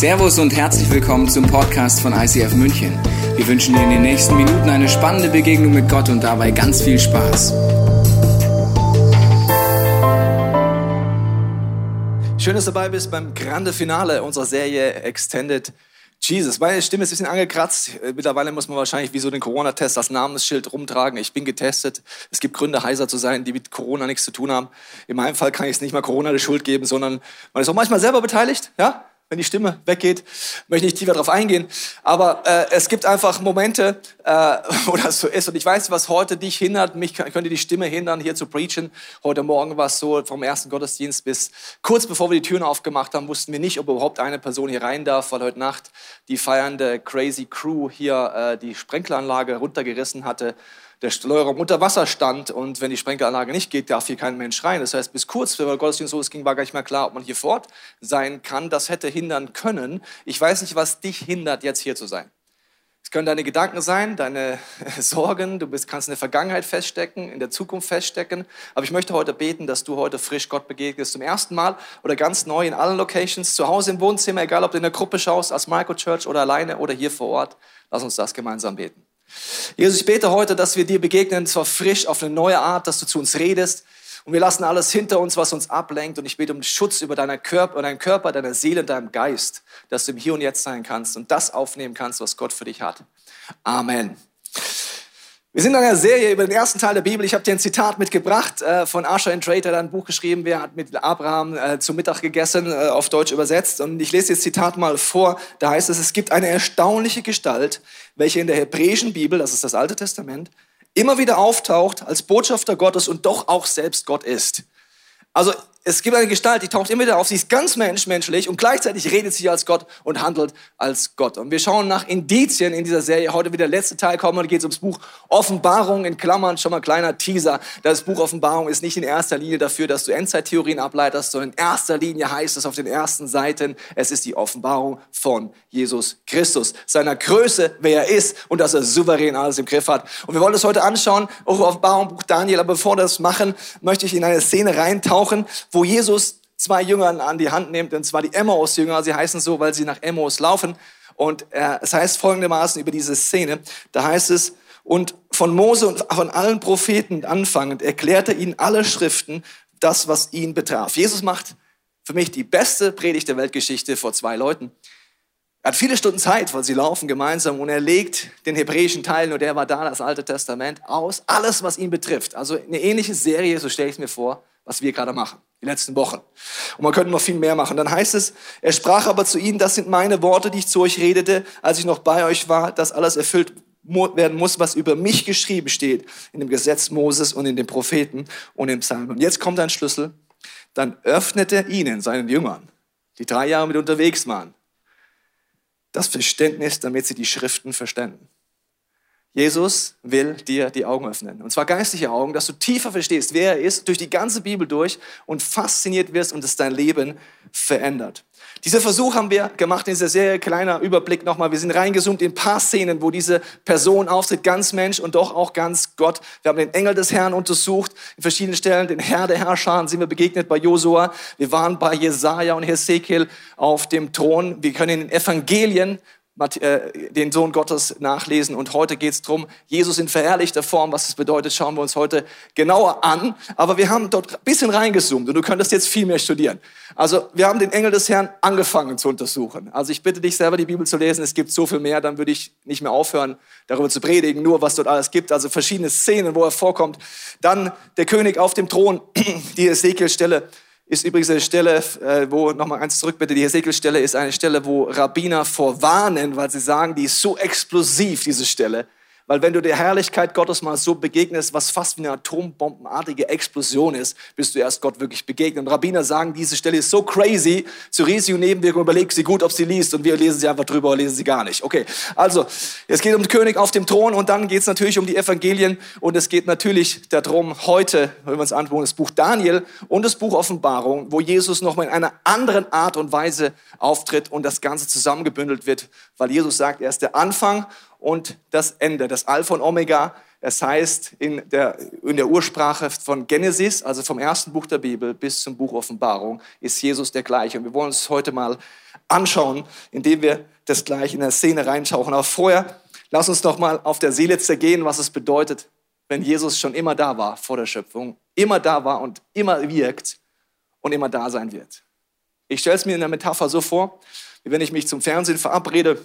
Servus und herzlich willkommen zum Podcast von ICF München. Wir wünschen dir in den nächsten Minuten eine spannende Begegnung mit Gott und dabei ganz viel Spaß. Schön, dass du dabei bist beim Grande Finale unserer Serie Extended Jesus. Meine Stimme ist ein bisschen angekratzt. Mittlerweile muss man wahrscheinlich wie so den Corona-Test das Namensschild rumtragen. Ich bin getestet. Es gibt Gründe, heiser zu sein, die mit Corona nichts zu tun haben. In meinem Fall kann ich es nicht mal Corona die Schuld geben, sondern man ist auch manchmal selber beteiligt. Ja? Wenn die Stimme weggeht, möchte ich nicht tiefer darauf eingehen. Aber äh, es gibt einfach Momente, äh, wo das so ist. Und ich weiß, was heute dich hindert. Mich könnte die Stimme hindern, hier zu preachen. Heute Morgen war es so, vom ersten Gottesdienst bis kurz bevor wir die Türen aufgemacht haben, wussten wir nicht, ob überhaupt eine Person hier rein darf, weil heute Nacht die feiernde Crazy Crew hier äh, die Sprenkleranlage runtergerissen hatte der Steuerraum unter Wasser stand und wenn die Sprenkelanlage nicht geht, darf hier kein Mensch rein. Das heißt, bis kurz bevor der Gottesdienst losging, war gar nicht mehr klar, ob man hier fort sein kann. Das hätte hindern können. Ich weiß nicht, was dich hindert, jetzt hier zu sein. Es können deine Gedanken sein, deine Sorgen, du bist, kannst in der Vergangenheit feststecken, in der Zukunft feststecken. Aber ich möchte heute beten, dass du heute frisch Gott begegnest, zum ersten Mal oder ganz neu in allen Locations, zu Hause im Wohnzimmer, egal ob du in der Gruppe schaust, als Microchurch oder alleine oder hier vor Ort. Lass uns das gemeinsam beten. Jesus, ich bete heute, dass wir dir begegnen, zwar frisch, auf eine neue Art, dass du zu uns redest. Und wir lassen alles hinter uns, was uns ablenkt. Und ich bete um Schutz über deinen Körper, deinen Körper, deiner Seele, deinem Geist, dass du im Hier und Jetzt sein kannst und das aufnehmen kannst, was Gott für dich hat. Amen. Wir sind in einer Serie über den ersten Teil der Bibel. Ich habe dir ein Zitat mitgebracht äh, von Asher and Trader, der ein Buch geschrieben, wer hat mit Abraham äh, zu Mittag gegessen, äh, auf Deutsch übersetzt. Und ich lese das Zitat mal vor. Da heißt es, es gibt eine erstaunliche Gestalt, welche in der hebräischen Bibel, das ist das Alte Testament, immer wieder auftaucht als Botschafter Gottes und doch auch selbst Gott ist. Also es gibt eine Gestalt, die taucht immer wieder auf, sie ist ganz mensch, menschlich und gleichzeitig redet sie als Gott und handelt als Gott. Und wir schauen nach Indizien in dieser Serie. Heute wieder der letzte Teil kommen und geht es ums Buch Offenbarung in Klammern, schon mal kleiner Teaser. Das Buch Offenbarung ist nicht in erster Linie dafür, dass du Endzeittheorien ableitest, sondern in erster Linie heißt es auf den ersten Seiten, es ist die Offenbarung von Jesus Christus, seiner Größe, wer er ist und dass er souverän alles im Griff hat. Und wir wollen das heute anschauen, auch Offenbarung, Buch Daniel. Aber bevor wir das machen, möchte ich in eine Szene reintauchen, wo Jesus zwei Jüngern an die Hand nimmt, und zwar die Emmaus-Jünger. Sie heißen so, weil sie nach Emmaus laufen. Und äh, es heißt folgendermaßen über diese Szene, da heißt es, und von Mose und von allen Propheten anfangend erklärte ihnen alle Schriften das, was ihn betraf. Jesus macht für mich die beste Predigt der Weltgeschichte vor zwei Leuten. Er hat viele Stunden Zeit, weil sie laufen gemeinsam und er legt den hebräischen Teil, nur der war da, das Alte Testament, aus. Alles, was ihn betrifft. Also eine ähnliche Serie, so stelle ich es mir vor, was wir gerade machen, die letzten Wochen. Und man könnte noch viel mehr machen. Dann heißt es, er sprach aber zu ihnen, das sind meine Worte, die ich zu euch redete, als ich noch bei euch war, dass alles erfüllt werden muss, was über mich geschrieben steht in dem Gesetz Moses und in den Propheten und im Psalm. Und jetzt kommt ein Schlüssel. Dann öffnete er ihnen, seinen Jüngern, die drei Jahre mit unterwegs waren, das Verständnis, damit sie die Schriften verständen. Jesus will dir die Augen öffnen. Und zwar geistliche Augen, dass du tiefer verstehst, wer er ist, durch die ganze Bibel durch und fasziniert wirst und es dein Leben verändert. Dieser Versuch haben wir gemacht in dieser Serie. Kleiner Überblick nochmal. Wir sind reingezoomt in ein paar Szenen, wo diese Person auftritt, ganz Mensch und doch auch ganz Gott. Wir haben den Engel des Herrn untersucht, in verschiedenen Stellen, den Herr der Herrscher sind wir begegnet bei Josua. Wir waren bei Jesaja und Hesekiel auf dem Thron. Wir können in den Evangelien den Sohn Gottes nachlesen. Und heute geht es darum, Jesus in verherrlichter Form, was das bedeutet, schauen wir uns heute genauer an. Aber wir haben dort ein bisschen reingezoomt und du könntest jetzt viel mehr studieren. Also wir haben den Engel des Herrn angefangen zu untersuchen. Also ich bitte dich selber, die Bibel zu lesen. Es gibt so viel mehr, dann würde ich nicht mehr aufhören, darüber zu predigen, nur was dort alles gibt. Also verschiedene Szenen, wo er vorkommt. Dann der König auf dem Thron, die Ezekiel-Stelle ist übrigens eine Stelle, äh, wo, nochmal eins zurück bitte, die Hesekiel-Stelle ist eine Stelle, wo Rabbiner vorwarnen, weil sie sagen, die ist so explosiv, diese Stelle. Weil wenn du der Herrlichkeit Gottes mal so begegnest, was fast wie eine atombombenartige Explosion ist, bist du erst Gott wirklich begegnet. Und Rabbiner sagen, diese Stelle ist so crazy, zu Risiko Nebenwirkung, überleg sie gut, ob sie liest und wir lesen sie einfach drüber oder lesen sie gar nicht. Okay, also es geht um den König auf dem Thron und dann geht es natürlich um die Evangelien und es geht natürlich darum, heute, wenn wir uns anschauen, das Buch Daniel und das Buch Offenbarung, wo Jesus nochmal in einer anderen Art und Weise auftritt und das Ganze zusammengebündelt wird, weil Jesus sagt, er ist der Anfang und das Ende, das Alpha und Omega. Es heißt in der, in der Ursprache von Genesis, also vom ersten Buch der Bibel bis zum Buch Offenbarung, ist Jesus der gleiche. Und wir wollen uns heute mal anschauen, indem wir das gleich in der Szene reinschauen. Aber vorher, lass uns doch mal auf der Seele zergehen, was es bedeutet, wenn Jesus schon immer da war vor der Schöpfung, immer da war und immer wirkt und immer da sein wird. Ich stelle es mir in der Metapher so vor, wie wenn ich mich zum Fernsehen verabrede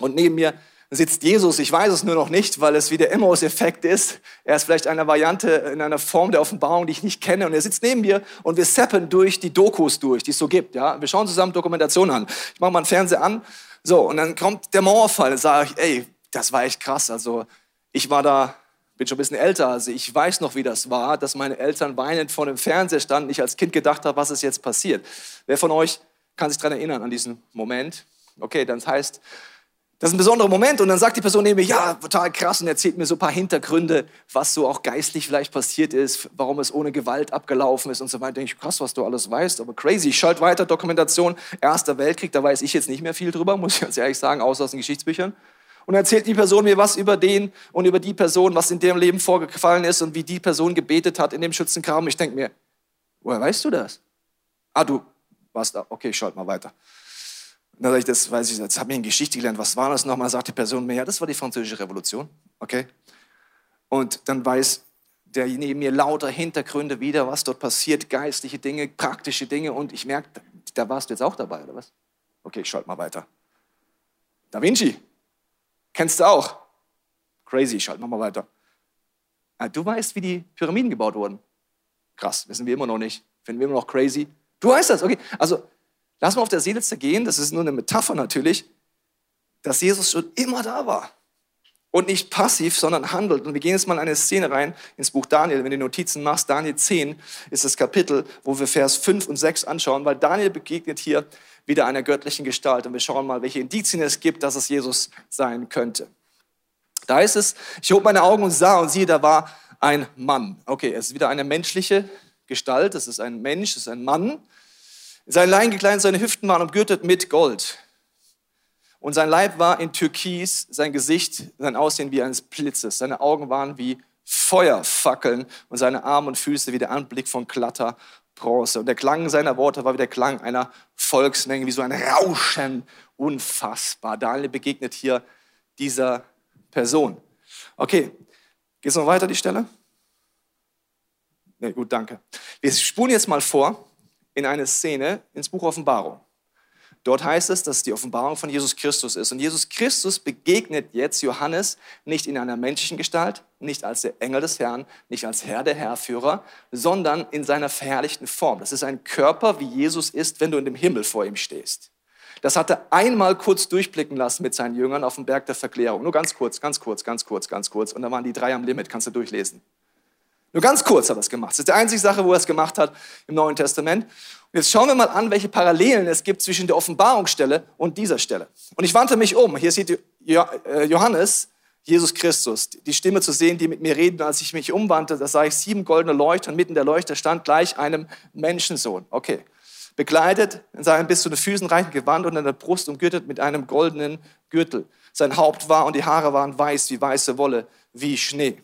und neben mir sitzt Jesus. Ich weiß es nur noch nicht, weil es wie der Emmaus-Effekt ist. Er ist vielleicht eine Variante in einer Form der Offenbarung, die ich nicht kenne. Und er sitzt neben mir und wir seppen durch die Dokus durch, die es so gibt. Ja? Wir schauen zusammen Dokumentation an. Ich mache mal einen Fernseher an. So, und dann kommt der Mauerfall. Dann sage ich, ey, das war echt krass. Also ich war da, bin schon ein bisschen älter. Also ich weiß noch, wie das war, dass meine Eltern weinend vor dem Fernseher standen. Ich als Kind gedacht habe, was ist jetzt passiert. Wer von euch kann sich daran erinnern, an diesen Moment? Okay, dann heißt, das ist ein besonderer Moment und dann sagt die Person neben mir, ja, total krass und erzählt mir so ein paar Hintergründe, was so auch geistlich vielleicht passiert ist, warum es ohne Gewalt abgelaufen ist und so weiter. Denke ich, krass, was du alles weißt, aber crazy. Ich schalte weiter, Dokumentation, Erster Weltkrieg, da weiß ich jetzt nicht mehr viel drüber, muss ich ganz ehrlich sagen, außer aus den Geschichtsbüchern. Und erzählt die Person mir was über den und über die Person, was in deren Leben vorgefallen ist und wie die Person gebetet hat in dem Schützengraben. Ich denke mir, woher weißt du das? Ah, du warst da. Okay, schalte mal weiter. Dann sage ich, das weiß ich, jetzt habe ich in Geschichte gelernt, was war das nochmal? Sagt die Person mir, ja, das war die französische Revolution. Okay. Und dann weiß der neben mir lauter Hintergründe wieder, was dort passiert, geistliche Dinge, praktische Dinge. Und ich merke, da warst du jetzt auch dabei, oder was? Okay, ich schalte mal weiter. Da Vinci, kennst du auch? Crazy, schalt mal weiter. Ah, du weißt, wie die Pyramiden gebaut wurden. Krass, wissen wir immer noch nicht. Finden wir immer noch crazy. Du weißt das, okay. Also Lass mal auf der Seele zergehen, das ist nur eine Metapher natürlich, dass Jesus schon immer da war. Und nicht passiv, sondern handelt. Und wir gehen jetzt mal in eine Szene rein ins Buch Daniel. Wenn du Notizen machst, Daniel 10 ist das Kapitel, wo wir Vers 5 und 6 anschauen, weil Daniel begegnet hier wieder einer göttlichen Gestalt. Und wir schauen mal, welche Indizien es gibt, dass es Jesus sein könnte. Da ist es, ich hob meine Augen und sah und siehe, da war ein Mann. Okay, es ist wieder eine menschliche Gestalt. Es ist ein Mensch, es ist ein Mann. Sein Lein gekleidet, seine Hüften waren umgürtet mit Gold. Und sein Leib war in Türkis, sein Gesicht, sein Aussehen wie eines Blitzes. Seine Augen waren wie Feuerfackeln und seine Arme und Füße wie der Anblick von glatter Bronze. Und der Klang seiner Worte war wie der Klang einer Volksmenge, wie so ein Rauschen. Unfassbar. Daniel begegnet hier dieser Person. Okay, geht es noch weiter, die Stelle? Nee, gut, danke. Wir spulen jetzt mal vor in eine Szene ins Buch Offenbarung. Dort heißt es, dass es die Offenbarung von Jesus Christus ist. Und Jesus Christus begegnet jetzt Johannes nicht in einer menschlichen Gestalt, nicht als der Engel des Herrn, nicht als Herr der Herrführer, sondern in seiner verherrlichten Form. Das ist ein Körper, wie Jesus ist, wenn du in dem Himmel vor ihm stehst. Das hat er einmal kurz durchblicken lassen mit seinen Jüngern auf dem Berg der Verklärung. Nur ganz kurz, ganz kurz, ganz kurz, ganz kurz. Und da waren die drei am Limit, kannst du durchlesen. Nur ganz kurz hat er es gemacht. Das ist die einzige Sache, wo er es gemacht hat im Neuen Testament. Und jetzt schauen wir mal an, welche Parallelen es gibt zwischen der Offenbarungsstelle und dieser Stelle. Und ich wandte mich um. Hier sieht äh, Johannes, Jesus Christus, die Stimme zu sehen, die mit mir redet. Und als ich mich umwandte, da sah ich sieben goldene Leuchter und mitten der Leuchter stand gleich einem Menschensohn. Okay. Bekleidet in seinem bis zu den Füßen reichen Gewand und an der Brust umgürtet mit einem goldenen Gürtel. Sein Haupt war und die Haare waren weiß wie weiße Wolle, wie Schnee.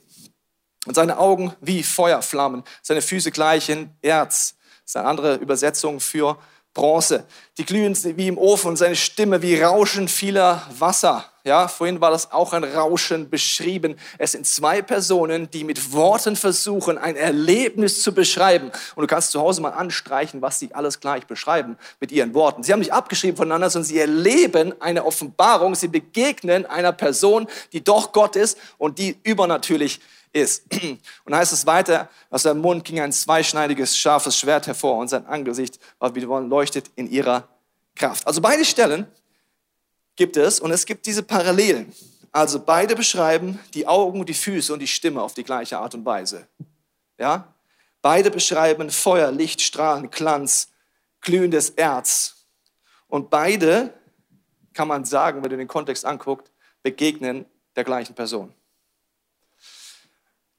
Und seine Augen wie Feuerflammen, seine Füße gleich in Erz. Das ist eine andere Übersetzung für Bronze. Die glühen wie im Ofen und seine Stimme wie Rauschen vieler Wasser. Ja, vorhin war das auch ein Rauschen beschrieben. Es sind zwei Personen, die mit Worten versuchen, ein Erlebnis zu beschreiben. Und du kannst zu Hause mal anstreichen, was sie alles gleich beschreiben mit ihren Worten. Sie haben nicht abgeschrieben voneinander, sondern sie erleben eine Offenbarung. Sie begegnen einer Person, die doch Gott ist und die übernatürlich ist. Und heißt es weiter, aus seinem Mund ging ein zweischneidiges, scharfes Schwert hervor und sein Angesicht war wie leuchtet in ihrer Kraft. Also beide Stellen gibt es und es gibt diese Parallelen. Also beide beschreiben die Augen, die Füße und die Stimme auf die gleiche Art und Weise. Ja? Beide beschreiben Feuer, Licht, Strahlen, Glanz, glühendes Erz. Und beide, kann man sagen, wenn du den Kontext anguckst, begegnen der gleichen Person.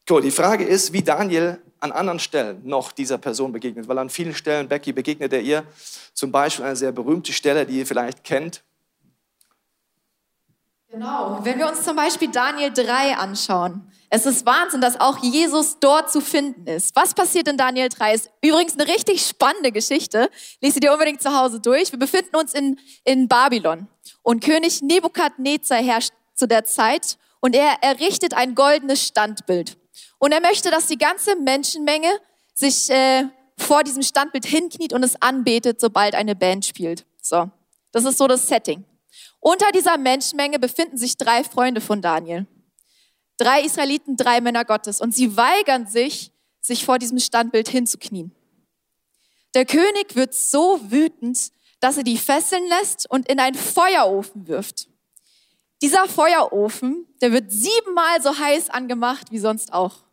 Cool, die Frage ist, wie Daniel an anderen Stellen noch dieser Person begegnet, weil an vielen Stellen, Becky, begegnet er ihr. Zum Beispiel eine sehr berühmte Stelle, die ihr vielleicht kennt. Genau. Wenn wir uns zum Beispiel Daniel 3 anschauen, es ist Wahnsinn, dass auch Jesus dort zu finden ist. Was passiert in Daniel 3? Ist übrigens eine richtig spannende Geschichte. Lese dir unbedingt zu Hause durch. Wir befinden uns in, in Babylon und König Nebukadnezar herrscht zu der Zeit und er errichtet ein goldenes Standbild. Und er möchte, dass die ganze Menschenmenge sich äh, vor diesem Standbild hinkniet und es anbetet, sobald eine Band spielt. So, das ist so das Setting. Unter dieser Menschenmenge befinden sich drei Freunde von Daniel. Drei Israeliten, drei Männer Gottes. Und sie weigern sich, sich vor diesem Standbild hinzuknien. Der König wird so wütend, dass er die fesseln lässt und in einen Feuerofen wirft. Dieser Feuerofen, der wird siebenmal so heiß angemacht wie sonst auch.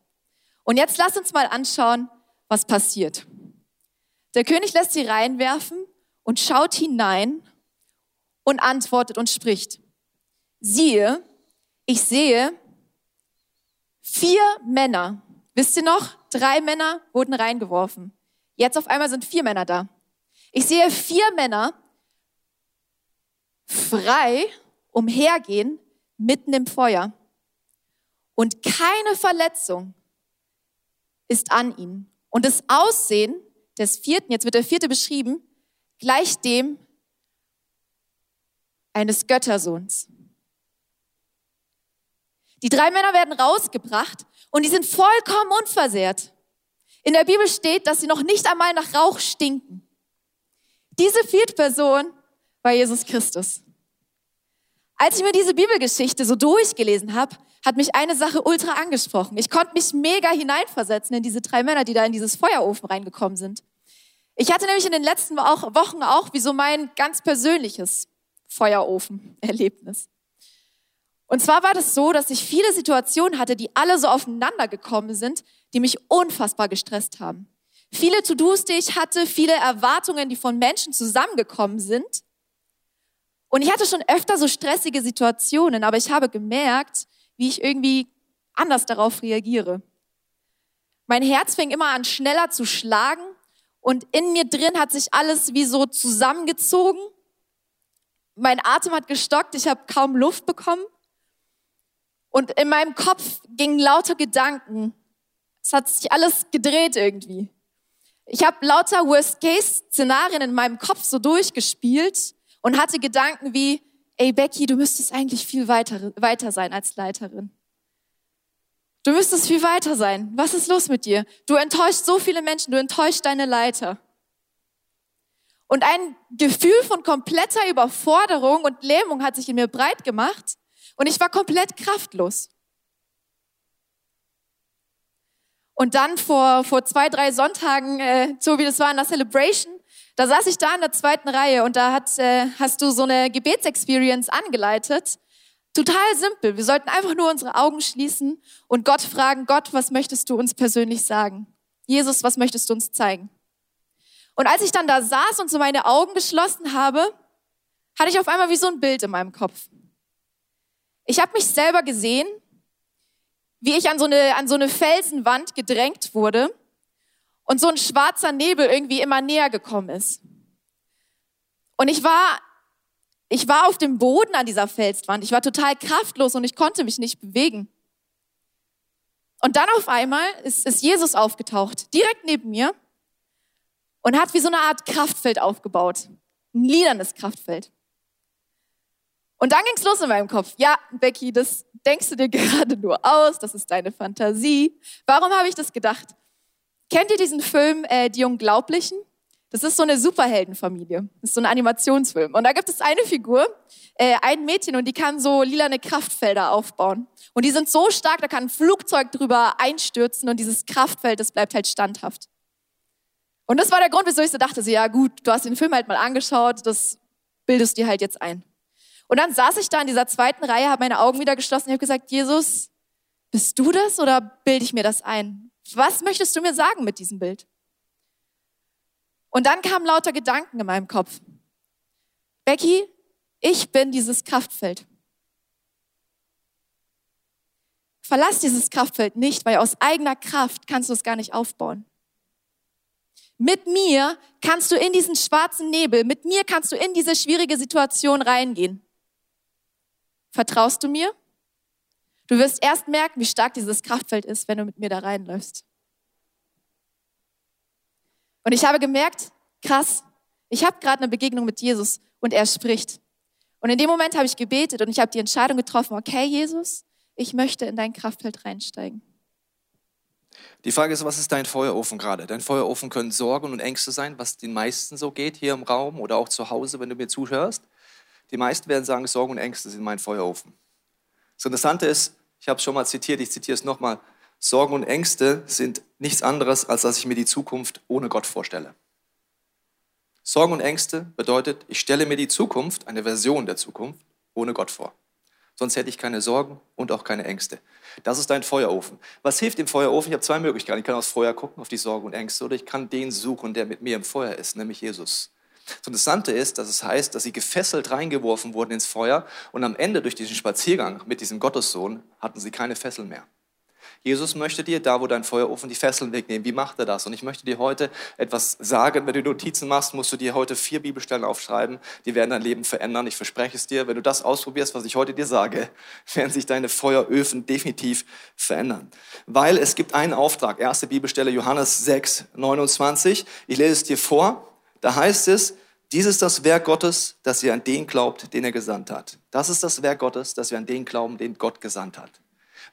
Und jetzt lass uns mal anschauen, was passiert. Der König lässt sie reinwerfen und schaut hinein und antwortet und spricht. Siehe, ich sehe vier Männer. Wisst ihr noch? Drei Männer wurden reingeworfen. Jetzt auf einmal sind vier Männer da. Ich sehe vier Männer frei umhergehen mitten im Feuer. Und keine Verletzung ist an ihnen. Und das Aussehen des vierten, jetzt wird der vierte beschrieben, gleich dem eines Göttersohns. Die drei Männer werden rausgebracht und die sind vollkommen unversehrt. In der Bibel steht, dass sie noch nicht einmal nach Rauch stinken. Diese vierte Person war Jesus Christus. Als ich mir diese Bibelgeschichte so durchgelesen habe, hat mich eine Sache ultra angesprochen. Ich konnte mich mega hineinversetzen in diese drei Männer, die da in dieses Feuerofen reingekommen sind. Ich hatte nämlich in den letzten Wochen auch wie so mein ganz persönliches Feuerofen-Erlebnis. Und zwar war das so, dass ich viele Situationen hatte, die alle so aufeinander gekommen sind, die mich unfassbar gestresst haben. Viele To-Dos, die ich hatte, viele Erwartungen, die von Menschen zusammengekommen sind. Und ich hatte schon öfter so stressige Situationen, aber ich habe gemerkt, wie ich irgendwie anders darauf reagiere. Mein Herz fing immer an schneller zu schlagen und in mir drin hat sich alles wie so zusammengezogen. Mein Atem hat gestockt, ich habe kaum Luft bekommen. Und in meinem Kopf gingen lauter Gedanken. Es hat sich alles gedreht irgendwie. Ich habe lauter Worst-Case-Szenarien in meinem Kopf so durchgespielt und hatte Gedanken wie, ey Becky, du müsstest eigentlich viel weiter, weiter sein als Leiterin. Du müsstest viel weiter sein. Was ist los mit dir? Du enttäuschst so viele Menschen, du enttäuschst deine Leiter. Und ein Gefühl von kompletter Überforderung und Lähmung hat sich in mir breit gemacht und ich war komplett kraftlos. Und dann vor, vor zwei, drei Sonntagen, äh, so wie das war in der Celebration, da saß ich da in der zweiten Reihe und da hat, äh, hast du so eine Gebetsexperience angeleitet. Total simpel. Wir sollten einfach nur unsere Augen schließen und Gott fragen, Gott, was möchtest du uns persönlich sagen? Jesus, was möchtest du uns zeigen? Und als ich dann da saß und so meine Augen geschlossen habe, hatte ich auf einmal wie so ein Bild in meinem Kopf. Ich habe mich selber gesehen, wie ich an so, eine, an so eine Felsenwand gedrängt wurde und so ein schwarzer Nebel irgendwie immer näher gekommen ist. Und ich war, ich war auf dem Boden an dieser Felswand. Ich war total kraftlos und ich konnte mich nicht bewegen. Und dann auf einmal ist, ist Jesus aufgetaucht, direkt neben mir und hat wie so eine Art Kraftfeld aufgebaut. Ein liedernes Kraftfeld. Und dann ging's los in meinem Kopf. Ja, Becky, das denkst du dir gerade nur aus, das ist deine Fantasie. Warum habe ich das gedacht? Kennt ihr diesen Film äh, Die Unglaublichen? Das ist so eine Superheldenfamilie. Das ist so ein Animationsfilm. Und da gibt es eine Figur, äh, ein Mädchen, und die kann so lilane Kraftfelder aufbauen. Und die sind so stark, da kann ein Flugzeug drüber einstürzen und dieses Kraftfeld, das bleibt halt standhaft. Und das war der Grund, wieso ich so dachte, so, ja gut, du hast den Film halt mal angeschaut, das bildest dir halt jetzt ein. Und dann saß ich da in dieser zweiten Reihe, habe meine Augen wieder geschlossen und habe gesagt, Jesus, bist du das oder bilde ich mir das ein? Was möchtest du mir sagen mit diesem Bild? Und dann kamen lauter Gedanken in meinem Kopf. Becky, ich bin dieses Kraftfeld. Verlass dieses Kraftfeld nicht, weil aus eigener Kraft kannst du es gar nicht aufbauen. Mit mir kannst du in diesen schwarzen Nebel, mit mir kannst du in diese schwierige Situation reingehen. Vertraust du mir? Du wirst erst merken, wie stark dieses Kraftfeld ist, wenn du mit mir da reinläufst. Und ich habe gemerkt, krass, ich habe gerade eine Begegnung mit Jesus und er spricht. Und in dem Moment habe ich gebetet und ich habe die Entscheidung getroffen, okay, Jesus, ich möchte in dein Kraftfeld reinsteigen. Die Frage ist, was ist dein Feuerofen gerade? Dein Feuerofen können Sorgen und Ängste sein, was den meisten so geht hier im Raum oder auch zu Hause, wenn du mir zuhörst. Die meisten werden sagen, Sorgen und Ängste sind mein Feuerofen. Das Interessante ist, ich habe es schon mal zitiert, ich zitiere es nochmal, Sorgen und Ängste sind nichts anderes, als dass ich mir die Zukunft ohne Gott vorstelle. Sorgen und Ängste bedeutet, ich stelle mir die Zukunft, eine Version der Zukunft, ohne Gott vor. Sonst hätte ich keine Sorgen und auch keine Ängste. Das ist dein Feuerofen. Was hilft dem Feuerofen? Ich habe zwei Möglichkeiten. Ich kann aufs Feuer gucken, auf die Sorgen und Ängste, oder ich kann den suchen, der mit mir im Feuer ist, nämlich Jesus. Das Interessante ist, dass es heißt, dass sie gefesselt reingeworfen wurden ins Feuer und am Ende durch diesen Spaziergang mit diesem Gottessohn hatten sie keine Fesseln mehr. Jesus möchte dir, da wo dein Feuerofen die Fesseln wegnehmen. Wie macht er das? Und ich möchte dir heute etwas sagen. Wenn du Notizen machst, musst du dir heute vier Bibelstellen aufschreiben. Die werden dein Leben verändern. Ich verspreche es dir. Wenn du das ausprobierst, was ich heute dir sage, werden sich deine Feueröfen definitiv verändern. Weil es gibt einen Auftrag. Erste Bibelstelle Johannes 6, 29. Ich lese es dir vor. Da heißt es, dies ist das Werk Gottes, dass ihr an den glaubt, den er gesandt hat. Das ist das Werk Gottes, dass wir an den glauben, den Gott gesandt hat.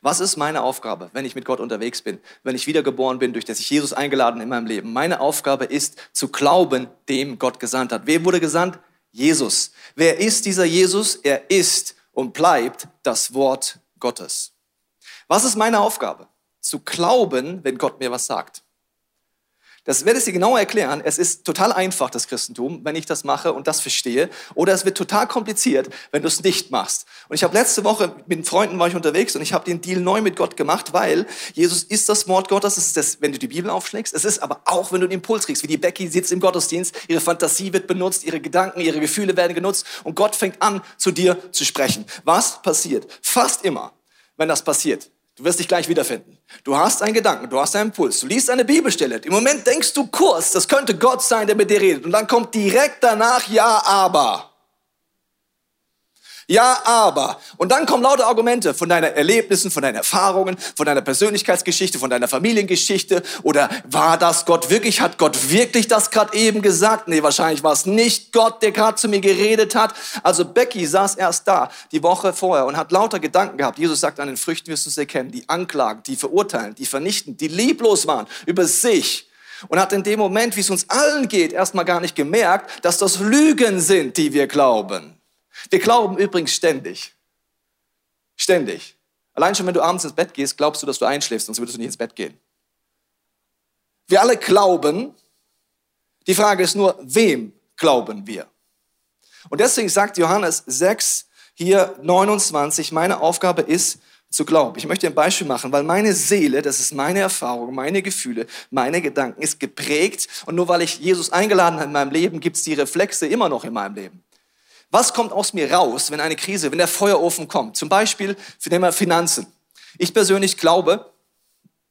Was ist meine Aufgabe, wenn ich mit Gott unterwegs bin, wenn ich wiedergeboren bin, durch das ich Jesus eingeladen in meinem Leben? Meine Aufgabe ist zu glauben, dem Gott gesandt hat. Wem wurde gesandt? Jesus. Wer ist dieser Jesus? Er ist und bleibt das Wort Gottes. Was ist meine Aufgabe? Zu glauben, wenn Gott mir was sagt. Das werde ich dir genauer erklären. Es ist total einfach, das Christentum, wenn ich das mache und das verstehe. Oder es wird total kompliziert, wenn du es nicht machst. Und ich habe letzte Woche mit Freunden war ich unterwegs und ich habe den Deal neu mit Gott gemacht, weil Jesus ist das Wort Gottes. Es ist das, wenn du die Bibel aufschlägst. Es ist aber auch, wenn du den Impuls kriegst, wie die Becky sitzt im Gottesdienst. Ihre Fantasie wird benutzt, ihre Gedanken, ihre Gefühle werden genutzt und Gott fängt an, zu dir zu sprechen. Was passiert? Fast immer, wenn das passiert, Du wirst dich gleich wiederfinden. Du hast einen Gedanken, du hast einen Impuls, du liest eine Bibelstelle. Im Moment denkst du kurz, das könnte Gott sein, der mit dir redet. Und dann kommt direkt danach, ja, aber. Ja, aber. Und dann kommen lauter Argumente von deinen Erlebnissen, von deinen Erfahrungen, von deiner Persönlichkeitsgeschichte, von deiner Familiengeschichte. Oder war das Gott wirklich? Hat Gott wirklich das gerade eben gesagt? Nee, wahrscheinlich war es nicht Gott, der gerade zu mir geredet hat. Also Becky saß erst da die Woche vorher und hat lauter Gedanken gehabt. Jesus sagt, an den Früchten wirst du es erkennen. Die anklagen, die verurteilen, die vernichten, die lieblos waren über sich. Und hat in dem Moment, wie es uns allen geht, erstmal gar nicht gemerkt, dass das Lügen sind, die wir glauben. Wir glauben übrigens ständig. Ständig. Allein schon, wenn du abends ins Bett gehst, glaubst du, dass du einschläfst, sonst würdest du nicht ins Bett gehen. Wir alle glauben. Die Frage ist nur, wem glauben wir? Und deswegen sagt Johannes 6, hier 29, meine Aufgabe ist, zu glauben. Ich möchte ein Beispiel machen, weil meine Seele, das ist meine Erfahrung, meine Gefühle, meine Gedanken, ist geprägt. Und nur weil ich Jesus eingeladen habe in meinem Leben, gibt es die Reflexe immer noch in meinem Leben. Was kommt aus mir raus, wenn eine Krise, wenn der Feuerofen kommt? Zum Beispiel für den Finanzen. Ich persönlich glaube,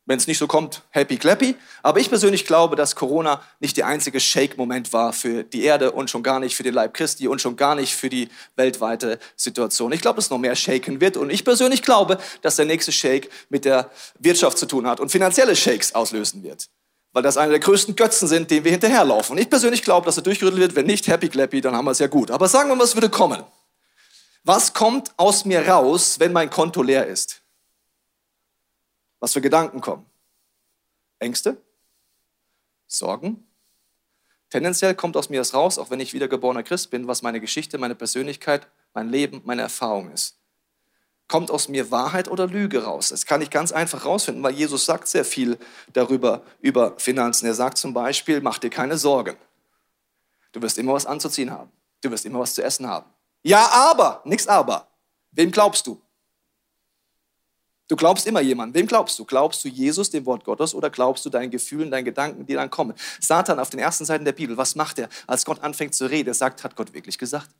wenn es nicht so kommt, happy clappy. Aber ich persönlich glaube, dass Corona nicht der einzige Shake-Moment war für die Erde und schon gar nicht für den Leib Christi und schon gar nicht für die weltweite Situation. Ich glaube, dass noch mehr shaken wird. Und ich persönlich glaube, dass der nächste Shake mit der Wirtschaft zu tun hat und finanzielle Shakes auslösen wird weil das einer der größten Götzen sind, denen wir hinterherlaufen. Und ich persönlich glaube, dass er durchgerüttelt wird. Wenn nicht Happy Clappy, dann haben wir es ja gut. Aber sagen wir mal, es würde kommen. Was kommt aus mir raus, wenn mein Konto leer ist? Was für Gedanken kommen? Ängste? Sorgen? Tendenziell kommt aus mir das raus, auch wenn ich wiedergeborener Christ bin, was meine Geschichte, meine Persönlichkeit, mein Leben, meine Erfahrung ist. Kommt aus mir Wahrheit oder Lüge raus? Das kann ich ganz einfach rausfinden, weil Jesus sagt sehr viel darüber, über Finanzen. Er sagt zum Beispiel, mach dir keine Sorgen. Du wirst immer was anzuziehen haben. Du wirst immer was zu essen haben. Ja, aber, nichts aber. Wem glaubst du? Du glaubst immer jemandem. Wem glaubst du? Glaubst du Jesus, dem Wort Gottes, oder glaubst du deinen Gefühlen, deinen Gedanken, die dann kommen? Satan auf den ersten Seiten der Bibel, was macht er, als Gott anfängt zu reden? Er sagt, hat Gott wirklich gesagt?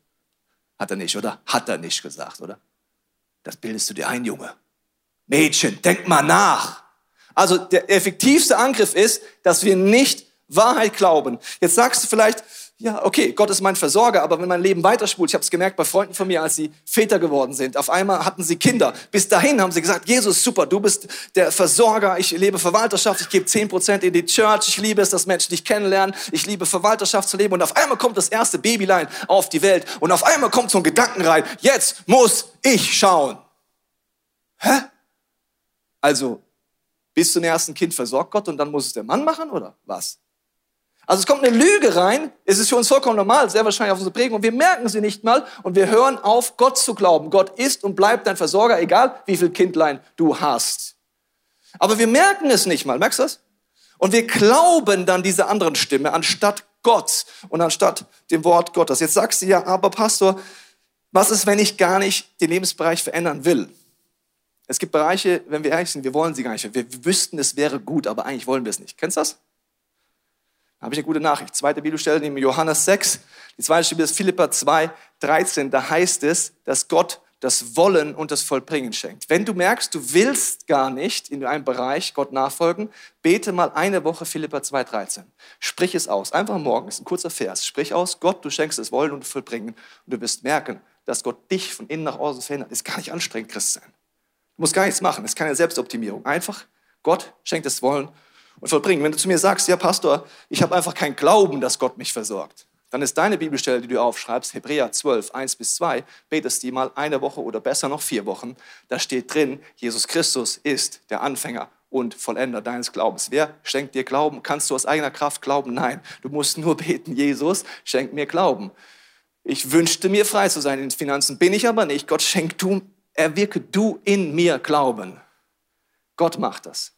Hat er nicht, oder? Hat er nicht gesagt, oder? Das bildest du dir ein, Junge. Mädchen, denk mal nach. Also der effektivste Angriff ist, dass wir nicht Wahrheit glauben. Jetzt sagst du vielleicht, ja, okay, Gott ist mein Versorger, aber wenn mein Leben weiterspult, ich habe es gemerkt bei Freunden von mir, als sie Väter geworden sind, auf einmal hatten sie Kinder. Bis dahin haben sie gesagt, Jesus, super, du bist der Versorger, ich lebe Verwalterschaft, ich gebe 10% in die Church, ich liebe es, dass Menschen dich kennenlernen, ich liebe Verwalterschaft zu leben und auf einmal kommt das erste Babylein auf die Welt und auf einmal kommt so ein Gedanken rein, jetzt muss ich schauen. Hä? Also, bis zum ersten Kind versorgt Gott und dann muss es der Mann machen oder was? Also es kommt eine Lüge rein, es ist für uns vollkommen normal, sehr wahrscheinlich auf unsere Prägung, und wir merken sie nicht mal und wir hören auf, Gott zu glauben. Gott ist und bleibt dein Versorger, egal wie viel Kindlein du hast. Aber wir merken es nicht mal, merkst du das? Und wir glauben dann diese anderen Stimme anstatt Gott und anstatt dem Wort Gottes. Jetzt sagst du ja, aber Pastor, was ist, wenn ich gar nicht den Lebensbereich verändern will? Es gibt Bereiche, wenn wir ehrlich sind, wir wollen sie gar nicht. Wir wüssten, es wäre gut, aber eigentlich wollen wir es nicht. Kennst du das? Da habe ich eine gute Nachricht. Zweite Bibelstelle neben Johannes 6. Die zweite Stelle ist Philippa 2, 13. Da heißt es, dass Gott das Wollen und das Vollbringen schenkt. Wenn du merkst, du willst gar nicht in einem Bereich Gott nachfolgen, bete mal eine Woche Philippa 2, 13. Sprich es aus. Einfach morgen, ist ein kurzer Vers. Sprich aus, Gott, du schenkst das Wollen und das Vollbringen. Und du wirst merken, dass Gott dich von innen nach außen verändert. Ist gar nicht anstrengend, Christ sein. Du musst gar nichts machen. Es ist keine Selbstoptimierung. Einfach, Gott schenkt das Wollen und vollbringen. Wenn du zu mir sagst, ja Pastor, ich habe einfach keinen Glauben, dass Gott mich versorgt, dann ist deine Bibelstelle, die du aufschreibst, Hebräer 12, 1 bis 2, betest die mal eine Woche oder besser noch vier Wochen. Da steht drin, Jesus Christus ist der Anfänger und Vollender deines Glaubens. Wer schenkt dir Glauben? Kannst du aus eigener Kraft glauben? Nein, du musst nur beten, Jesus, schenk mir Glauben. Ich wünschte mir frei zu sein in den Finanzen, bin ich aber nicht. Gott schenkt du, erwirke du in mir Glauben. Gott macht das.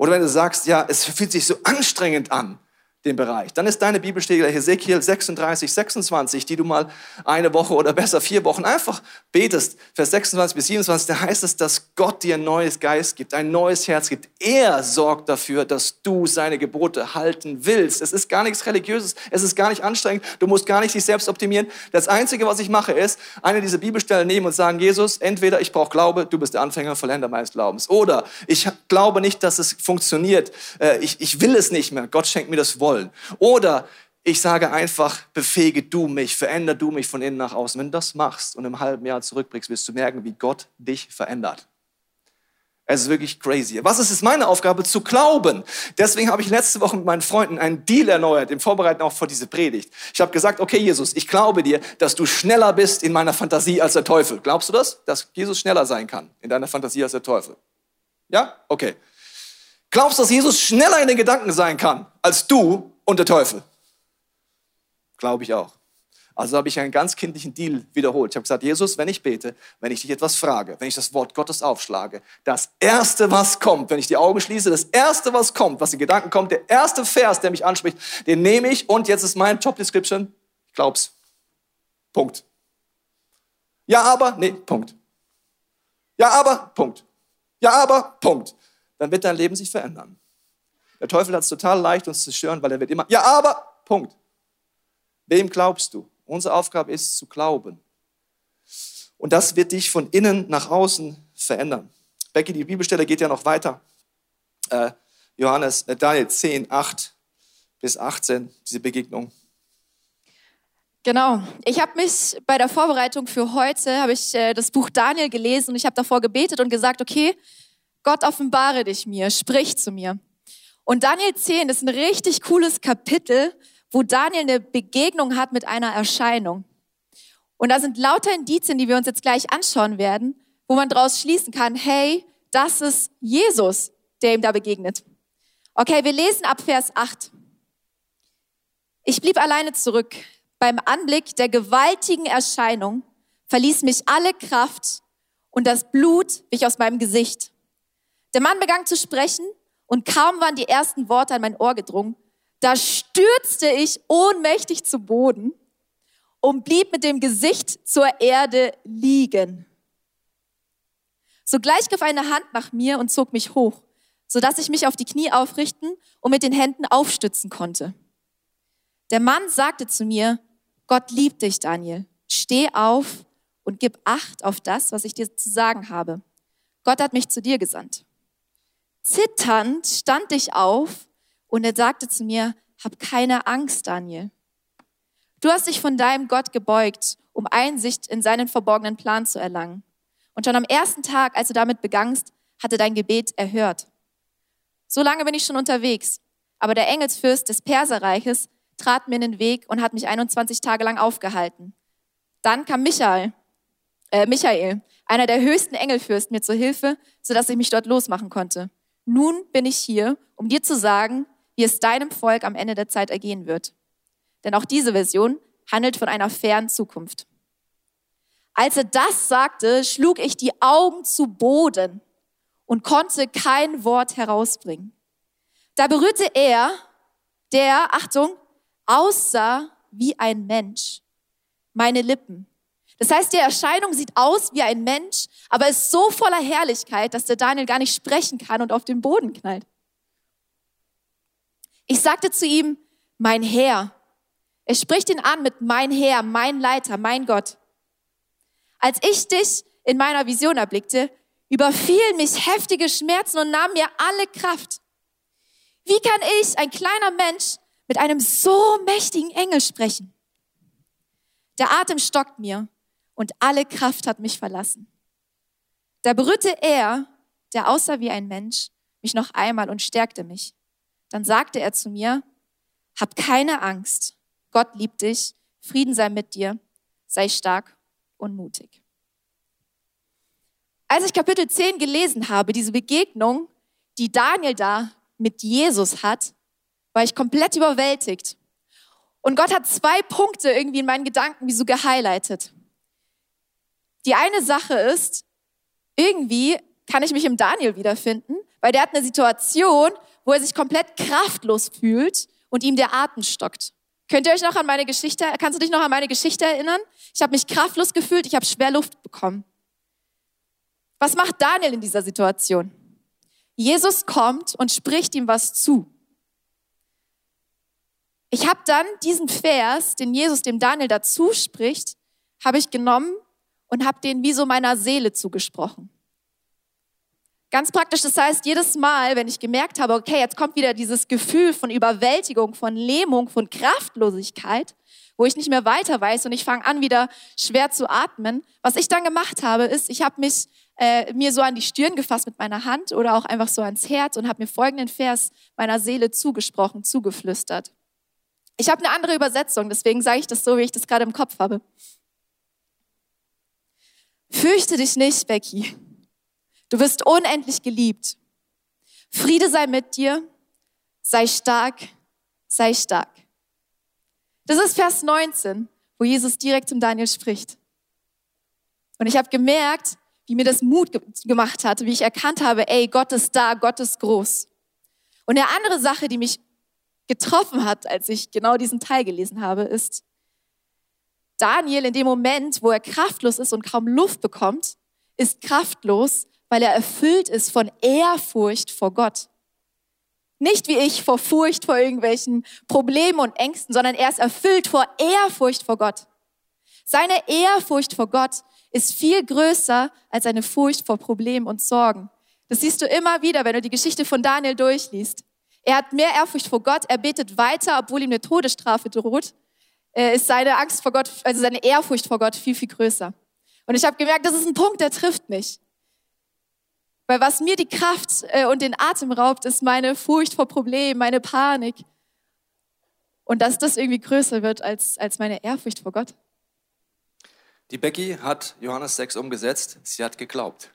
Oder wenn du sagst, ja, es fühlt sich so anstrengend an, den Bereich. Dann ist deine Bibelstelle Hesekiel 36, 26, die du mal eine Woche oder besser vier Wochen einfach betest. Vers 26 bis 27, da heißt es, dass Gott dir ein neues Geist gibt, ein neues Herz gibt. Er sorgt dafür, dass du seine Gebote halten willst. Es ist gar nichts Religiöses, es ist gar nicht anstrengend, du musst gar nicht dich selbst optimieren. Das Einzige, was ich mache, ist, eine dieser Bibelstellen nehmen und sagen, Jesus, entweder ich brauche Glaube, du bist der Anfänger, Vollender meines Glaubens. Oder ich glaube nicht, dass es funktioniert, äh, ich, ich will es nicht mehr, Gott schenkt mir das Wort wollen. Oder ich sage einfach, befähige du mich, veränder du mich von innen nach außen. Wenn du das machst und im halben Jahr zurückblickst, wirst du merken, wie Gott dich verändert. Es ist wirklich crazy. Was ist es meine Aufgabe? Zu glauben. Deswegen habe ich letzte Woche mit meinen Freunden einen Deal erneuert, im Vorbereiten auch vor diese Predigt. Ich habe gesagt, okay Jesus, ich glaube dir, dass du schneller bist in meiner Fantasie als der Teufel. Glaubst du das? Dass Jesus schneller sein kann in deiner Fantasie als der Teufel? Ja? Okay. Glaubst du, dass Jesus schneller in den Gedanken sein kann als du und der Teufel? Glaube ich auch. Also habe ich einen ganz kindlichen Deal wiederholt. Ich habe gesagt, Jesus, wenn ich bete, wenn ich dich etwas frage, wenn ich das Wort Gottes aufschlage, das Erste, was kommt, wenn ich die Augen schließe, das Erste, was kommt, was in Gedanken kommt, der erste Vers, der mich anspricht, den nehme ich und jetzt ist mein Job Description, ich glaub's. Punkt. Ja, aber, nee, Punkt. Ja, aber, Punkt. Ja, aber, Punkt dann wird dein Leben sich verändern. Der Teufel hat es total leicht, uns zu stören, weil er wird immer, ja, aber, Punkt. Wem glaubst du? Unsere Aufgabe ist zu glauben. Und das wird dich von innen nach außen verändern. Becky, die Bibelstelle geht ja noch weiter. Äh, Johannes, äh, Daniel 10, 8 bis 18, diese Begegnung. Genau. Ich habe mich bei der Vorbereitung für heute, habe ich äh, das Buch Daniel gelesen und ich habe davor gebetet und gesagt, okay, Gott offenbare dich mir, sprich zu mir. Und Daniel 10 ist ein richtig cooles Kapitel, wo Daniel eine Begegnung hat mit einer Erscheinung. Und da sind lauter Indizien, die wir uns jetzt gleich anschauen werden, wo man daraus schließen kann, hey, das ist Jesus, der ihm da begegnet. Okay, wir lesen ab Vers 8. Ich blieb alleine zurück. Beim Anblick der gewaltigen Erscheinung verließ mich alle Kraft und das Blut wich aus meinem Gesicht. Der Mann begann zu sprechen und kaum waren die ersten Worte an mein Ohr gedrungen, da stürzte ich ohnmächtig zu Boden und blieb mit dem Gesicht zur Erde liegen. Sogleich griff eine Hand nach mir und zog mich hoch, sodass ich mich auf die Knie aufrichten und mit den Händen aufstützen konnte. Der Mann sagte zu mir, Gott liebt dich, Daniel. Steh auf und gib Acht auf das, was ich dir zu sagen habe. Gott hat mich zu dir gesandt. Zitternd stand ich auf und er sagte zu mir, hab keine Angst, Daniel. Du hast dich von deinem Gott gebeugt, um Einsicht in seinen verborgenen Plan zu erlangen. Und schon am ersten Tag, als du damit begangst, hatte dein Gebet erhört. So lange bin ich schon unterwegs. Aber der Engelsfürst des Perserreiches trat mir in den Weg und hat mich 21 Tage lang aufgehalten. Dann kam Michael, äh, Michael, einer der höchsten Engelfürsten, mir zur Hilfe, sodass ich mich dort losmachen konnte. Nun bin ich hier, um dir zu sagen, wie es deinem Volk am Ende der Zeit ergehen wird. Denn auch diese Version handelt von einer fernen Zukunft. Als er das sagte, schlug ich die Augen zu Boden und konnte kein Wort herausbringen. Da berührte er, der, Achtung, aussah wie ein Mensch, meine Lippen. Das heißt, die Erscheinung sieht aus wie ein Mensch, aber ist so voller Herrlichkeit, dass der Daniel gar nicht sprechen kann und auf den Boden knallt. Ich sagte zu ihm, mein Herr. Er spricht ihn an mit mein Herr, mein Leiter, mein Gott. Als ich dich in meiner Vision erblickte, überfielen mich heftige Schmerzen und nahmen mir alle Kraft. Wie kann ich, ein kleiner Mensch, mit einem so mächtigen Engel sprechen? Der Atem stockt mir und alle Kraft hat mich verlassen. Da berührte er, der aussah wie ein Mensch, mich noch einmal und stärkte mich. Dann sagte er zu mir, hab keine Angst, Gott liebt dich, Frieden sei mit dir, sei stark und mutig. Als ich Kapitel 10 gelesen habe, diese Begegnung, die Daniel da mit Jesus hat, war ich komplett überwältigt. Und Gott hat zwei Punkte irgendwie in meinen Gedanken wie so gehighlightet. Die eine Sache ist, irgendwie kann ich mich im Daniel wiederfinden, weil der hat eine Situation, wo er sich komplett kraftlos fühlt und ihm der Atem stockt. Könnt ihr euch noch an meine Geschichte, kannst du dich noch an meine Geschichte erinnern? Ich habe mich kraftlos gefühlt, ich habe schwer Luft bekommen. Was macht Daniel in dieser Situation? Jesus kommt und spricht ihm was zu. Ich habe dann diesen Vers, den Jesus dem Daniel dazu spricht, habe ich genommen und habe den wie so meiner Seele zugesprochen. Ganz praktisch, das heißt, jedes Mal, wenn ich gemerkt habe, okay, jetzt kommt wieder dieses Gefühl von Überwältigung, von Lähmung, von Kraftlosigkeit, wo ich nicht mehr weiter weiß und ich fange an, wieder schwer zu atmen. Was ich dann gemacht habe, ist, ich habe mich äh, mir so an die Stirn gefasst mit meiner Hand oder auch einfach so ans Herz und habe mir folgenden Vers meiner Seele zugesprochen, zugeflüstert. Ich habe eine andere Übersetzung, deswegen sage ich das so, wie ich das gerade im Kopf habe. Fürchte dich nicht, Becky. Du wirst unendlich geliebt. Friede sei mit dir. Sei stark. Sei stark. Das ist Vers 19, wo Jesus direkt zum Daniel spricht. Und ich habe gemerkt, wie mir das Mut ge gemacht hat, wie ich erkannt habe, ey, Gott ist da, Gott ist groß. Und eine andere Sache, die mich getroffen hat, als ich genau diesen Teil gelesen habe, ist, Daniel in dem Moment, wo er kraftlos ist und kaum Luft bekommt, ist kraftlos, weil er erfüllt ist von Ehrfurcht vor Gott. Nicht wie ich vor Furcht vor irgendwelchen Problemen und Ängsten, sondern er ist erfüllt vor Ehrfurcht vor Gott. Seine Ehrfurcht vor Gott ist viel größer als eine Furcht vor Problemen und Sorgen. Das siehst du immer wieder, wenn du die Geschichte von Daniel durchliest. Er hat mehr Ehrfurcht vor Gott, er betet weiter, obwohl ihm eine Todesstrafe droht. Äh, ist seine Angst vor Gott, also seine Ehrfurcht vor Gott viel, viel größer. Und ich habe gemerkt, das ist ein Punkt, der trifft mich. Weil was mir die Kraft äh, und den Atem raubt, ist meine Furcht vor Problemen, meine Panik. Und dass das irgendwie größer wird als, als meine Ehrfurcht vor Gott. Die Becky hat Johannes 6 umgesetzt. Sie hat geglaubt.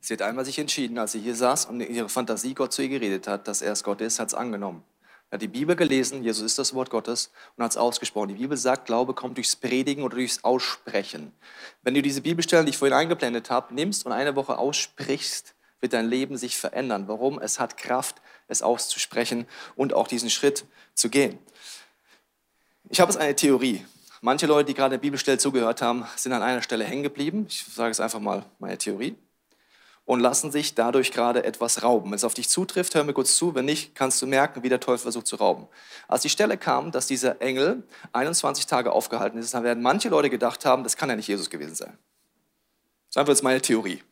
Sie hat einmal sich entschieden, als sie hier saß und ihre Fantasie Gott zu ihr geredet hat, dass er es Gott ist, hat es angenommen. Er hat die Bibel gelesen, Jesus ist das Wort Gottes und hat es ausgesprochen. Die Bibel sagt, Glaube kommt durchs Predigen oder durchs Aussprechen. Wenn du diese Bibelstellen, die ich vorhin eingeblendet habe, nimmst und eine Woche aussprichst, wird dein Leben sich verändern. Warum? Es hat Kraft, es auszusprechen und auch diesen Schritt zu gehen. Ich habe jetzt eine Theorie. Manche Leute, die gerade der Bibelstelle zugehört haben, sind an einer Stelle hängen geblieben. Ich sage es einfach mal meine Theorie. Und lassen sich dadurch gerade etwas rauben. Wenn es auf dich zutrifft, hör mir kurz zu. Wenn nicht, kannst du merken, wie der Teufel versucht zu rauben. Als die Stelle kam, dass dieser Engel 21 Tage aufgehalten ist, dann werden manche Leute gedacht haben, das kann ja nicht Jesus gewesen sein. Das ist einfach jetzt meine Theorie.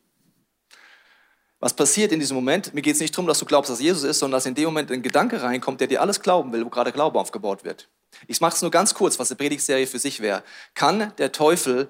Was passiert in diesem Moment? Mir geht es nicht darum, dass du glaubst, dass Jesus ist, sondern dass in dem Moment ein Gedanke reinkommt, der dir alles glauben will, wo gerade Glaube aufgebaut wird. Ich mache es nur ganz kurz, was die Predigtserie für sich wäre. Kann der Teufel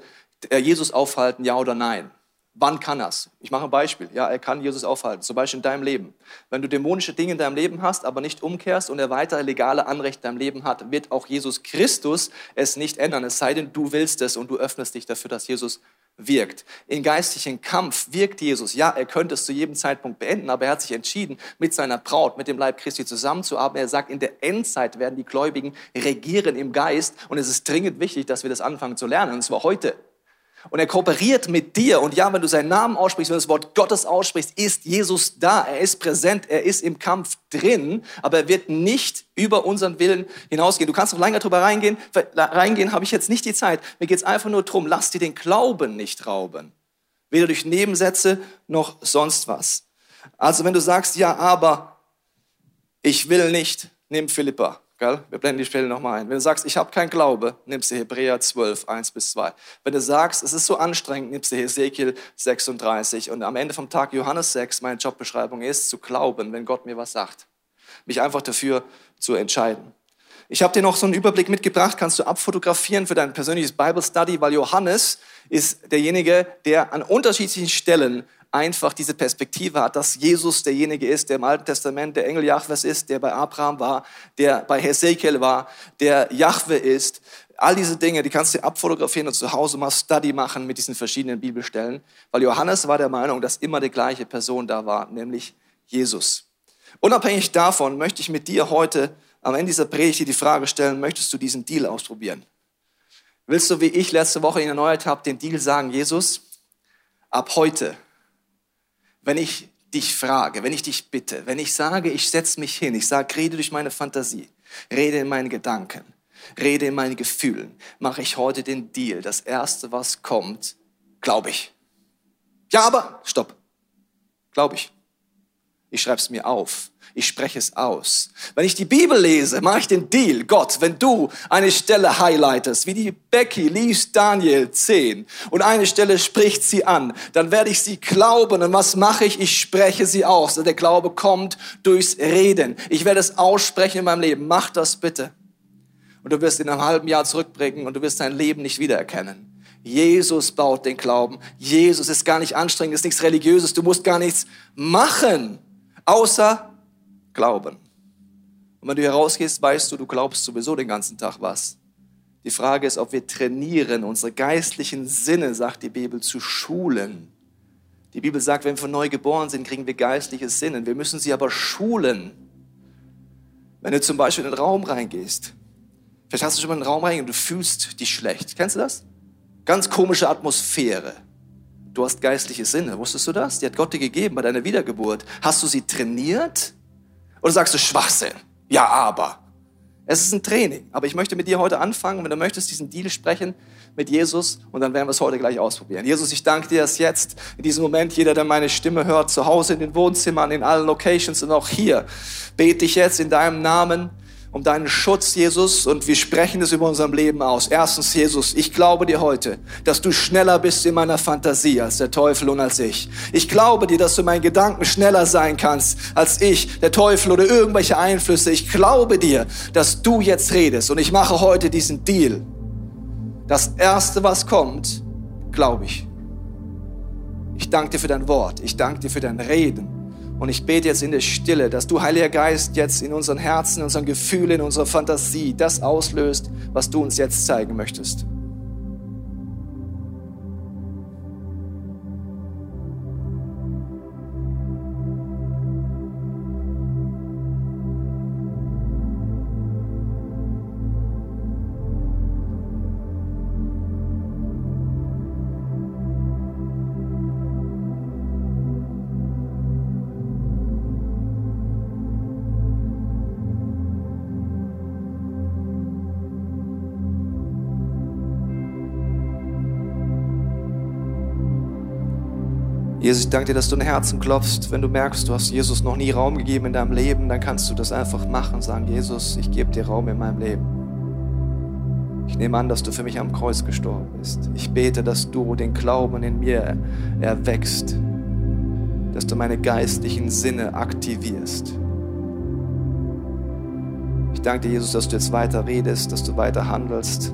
äh, Jesus aufhalten, ja oder nein? Wann kann er's? Ich mache ein Beispiel. Ja, er kann Jesus aufhalten, zum Beispiel in deinem Leben. Wenn du dämonische Dinge in deinem Leben hast, aber nicht umkehrst und er weitere legale Anrecht in deinem Leben hat, wird auch Jesus Christus es nicht ändern, es sei denn, du willst es und du öffnest dich dafür, dass Jesus wirkt. In geistlichen Kampf wirkt Jesus. Ja, er könnte es zu jedem Zeitpunkt beenden, aber er hat sich entschieden, mit seiner Braut, mit dem Leib Christi zusammenzuarbeiten. Er sagt, in der Endzeit werden die Gläubigen regieren im Geist und es ist dringend wichtig, dass wir das anfangen zu lernen, und zwar heute. Und er kooperiert mit dir. Und ja, wenn du seinen Namen aussprichst, wenn du das Wort Gottes aussprichst, ist Jesus da. Er ist präsent. Er ist im Kampf drin. Aber er wird nicht über unseren Willen hinausgehen. Du kannst noch länger drüber reingehen. Reingehen habe ich jetzt nicht die Zeit. Mir geht es einfach nur darum, lass dir den Glauben nicht rauben. Weder durch Nebensätze noch sonst was. Also wenn du sagst, ja, aber ich will nicht, nimm Philippa. Gell? Wir blenden die Stelle nochmal ein. Wenn du sagst, ich habe keinen Glaube, nimmst du Hebräer 12, 1 bis 2. Wenn du sagst, es ist so anstrengend, nimmst du Hesekiel 36. Und am Ende vom Tag Johannes 6, meine Jobbeschreibung ist, zu glauben, wenn Gott mir was sagt. Mich einfach dafür zu entscheiden. Ich habe dir noch so einen Überblick mitgebracht, kannst du abfotografieren für dein persönliches Bible Study, weil Johannes ist derjenige, der an unterschiedlichen Stellen einfach diese Perspektive hat, dass Jesus derjenige ist, der im Alten Testament der Engel Jahwes ist, der bei Abraham war, der bei Hesekiel war, der Jahwe ist. All diese Dinge, die kannst du abfotografieren und zu Hause mal Study machen mit diesen verschiedenen Bibelstellen, weil Johannes war der Meinung, dass immer die gleiche Person da war, nämlich Jesus. Unabhängig davon möchte ich mit dir heute am Ende dieser Predigt die Frage stellen, möchtest du diesen Deal ausprobieren? Willst du, wie ich letzte Woche ihn erneuert habe, den Deal sagen, Jesus, ab heute wenn ich dich frage, wenn ich dich bitte, wenn ich sage, ich setze mich hin, ich sage, rede durch meine Fantasie, rede in meinen Gedanken, rede in meinen Gefühlen, mache ich heute den Deal. Das Erste, was kommt, glaube ich. Ja, aber, stopp, glaube ich. Ich schreibe es mir auf ich spreche es aus. Wenn ich die Bibel lese, mache ich den Deal. Gott, wenn du eine Stelle highlightest, wie die Becky liest Daniel 10 und eine Stelle spricht sie an, dann werde ich sie glauben. Und was mache ich? Ich spreche sie aus. Der Glaube kommt durchs Reden. Ich werde es aussprechen in meinem Leben. Mach das bitte. Und du wirst in einem halben Jahr zurückbringen und du wirst dein Leben nicht wiedererkennen. Jesus baut den Glauben. Jesus ist gar nicht anstrengend, ist nichts Religiöses. Du musst gar nichts machen, außer Glauben. Und wenn du hier rausgehst, weißt du, du glaubst sowieso den ganzen Tag was. Die Frage ist, ob wir trainieren, unsere geistlichen Sinne, sagt die Bibel, zu schulen. Die Bibel sagt, wenn wir neu geboren sind, kriegen wir geistliche Sinne. Wir müssen sie aber schulen. Wenn du zum Beispiel in den Raum reingehst, vielleicht hast du schon mal in den Raum reingegangen und du fühlst dich schlecht. Kennst du das? Ganz komische Atmosphäre. Du hast geistliche Sinne. Wusstest du das? Die hat Gott dir gegeben bei deiner Wiedergeburt. Hast du sie trainiert? Oder sagst du Schwachsinn? Ja, aber. Es ist ein Training. Aber ich möchte mit dir heute anfangen. Wenn du möchtest, diesen Deal sprechen mit Jesus und dann werden wir es heute gleich ausprobieren. Jesus, ich danke dir, dass jetzt in diesem Moment jeder, der meine Stimme hört, zu Hause in den Wohnzimmern, in allen Locations und auch hier, bete ich jetzt in deinem Namen um deinen Schutz, Jesus, und wir sprechen es über unserem Leben aus. Erstens, Jesus, ich glaube dir heute, dass du schneller bist in meiner Fantasie als der Teufel und als ich. Ich glaube dir, dass du meinen Gedanken schneller sein kannst als ich, der Teufel oder irgendwelche Einflüsse. Ich glaube dir, dass du jetzt redest und ich mache heute diesen Deal. Das Erste, was kommt, glaube ich. Ich danke dir für dein Wort. Ich danke dir für dein Reden. Und ich bete jetzt in der Stille, dass du, Heiliger Geist, jetzt in unseren Herzen, in unseren Gefühlen, in unserer Fantasie das auslöst, was du uns jetzt zeigen möchtest. Jesus, ich danke dir, dass du ein Herzen klopfst. Wenn du merkst, du hast Jesus noch nie Raum gegeben in deinem Leben, dann kannst du das einfach machen. Sagen, Jesus, ich gebe dir Raum in meinem Leben. Ich nehme an, dass du für mich am Kreuz gestorben bist. Ich bete, dass du den Glauben in mir erwächst, dass du meine geistlichen Sinne aktivierst danke dir, Jesus, dass du jetzt weiter redest, dass du weiter handelst.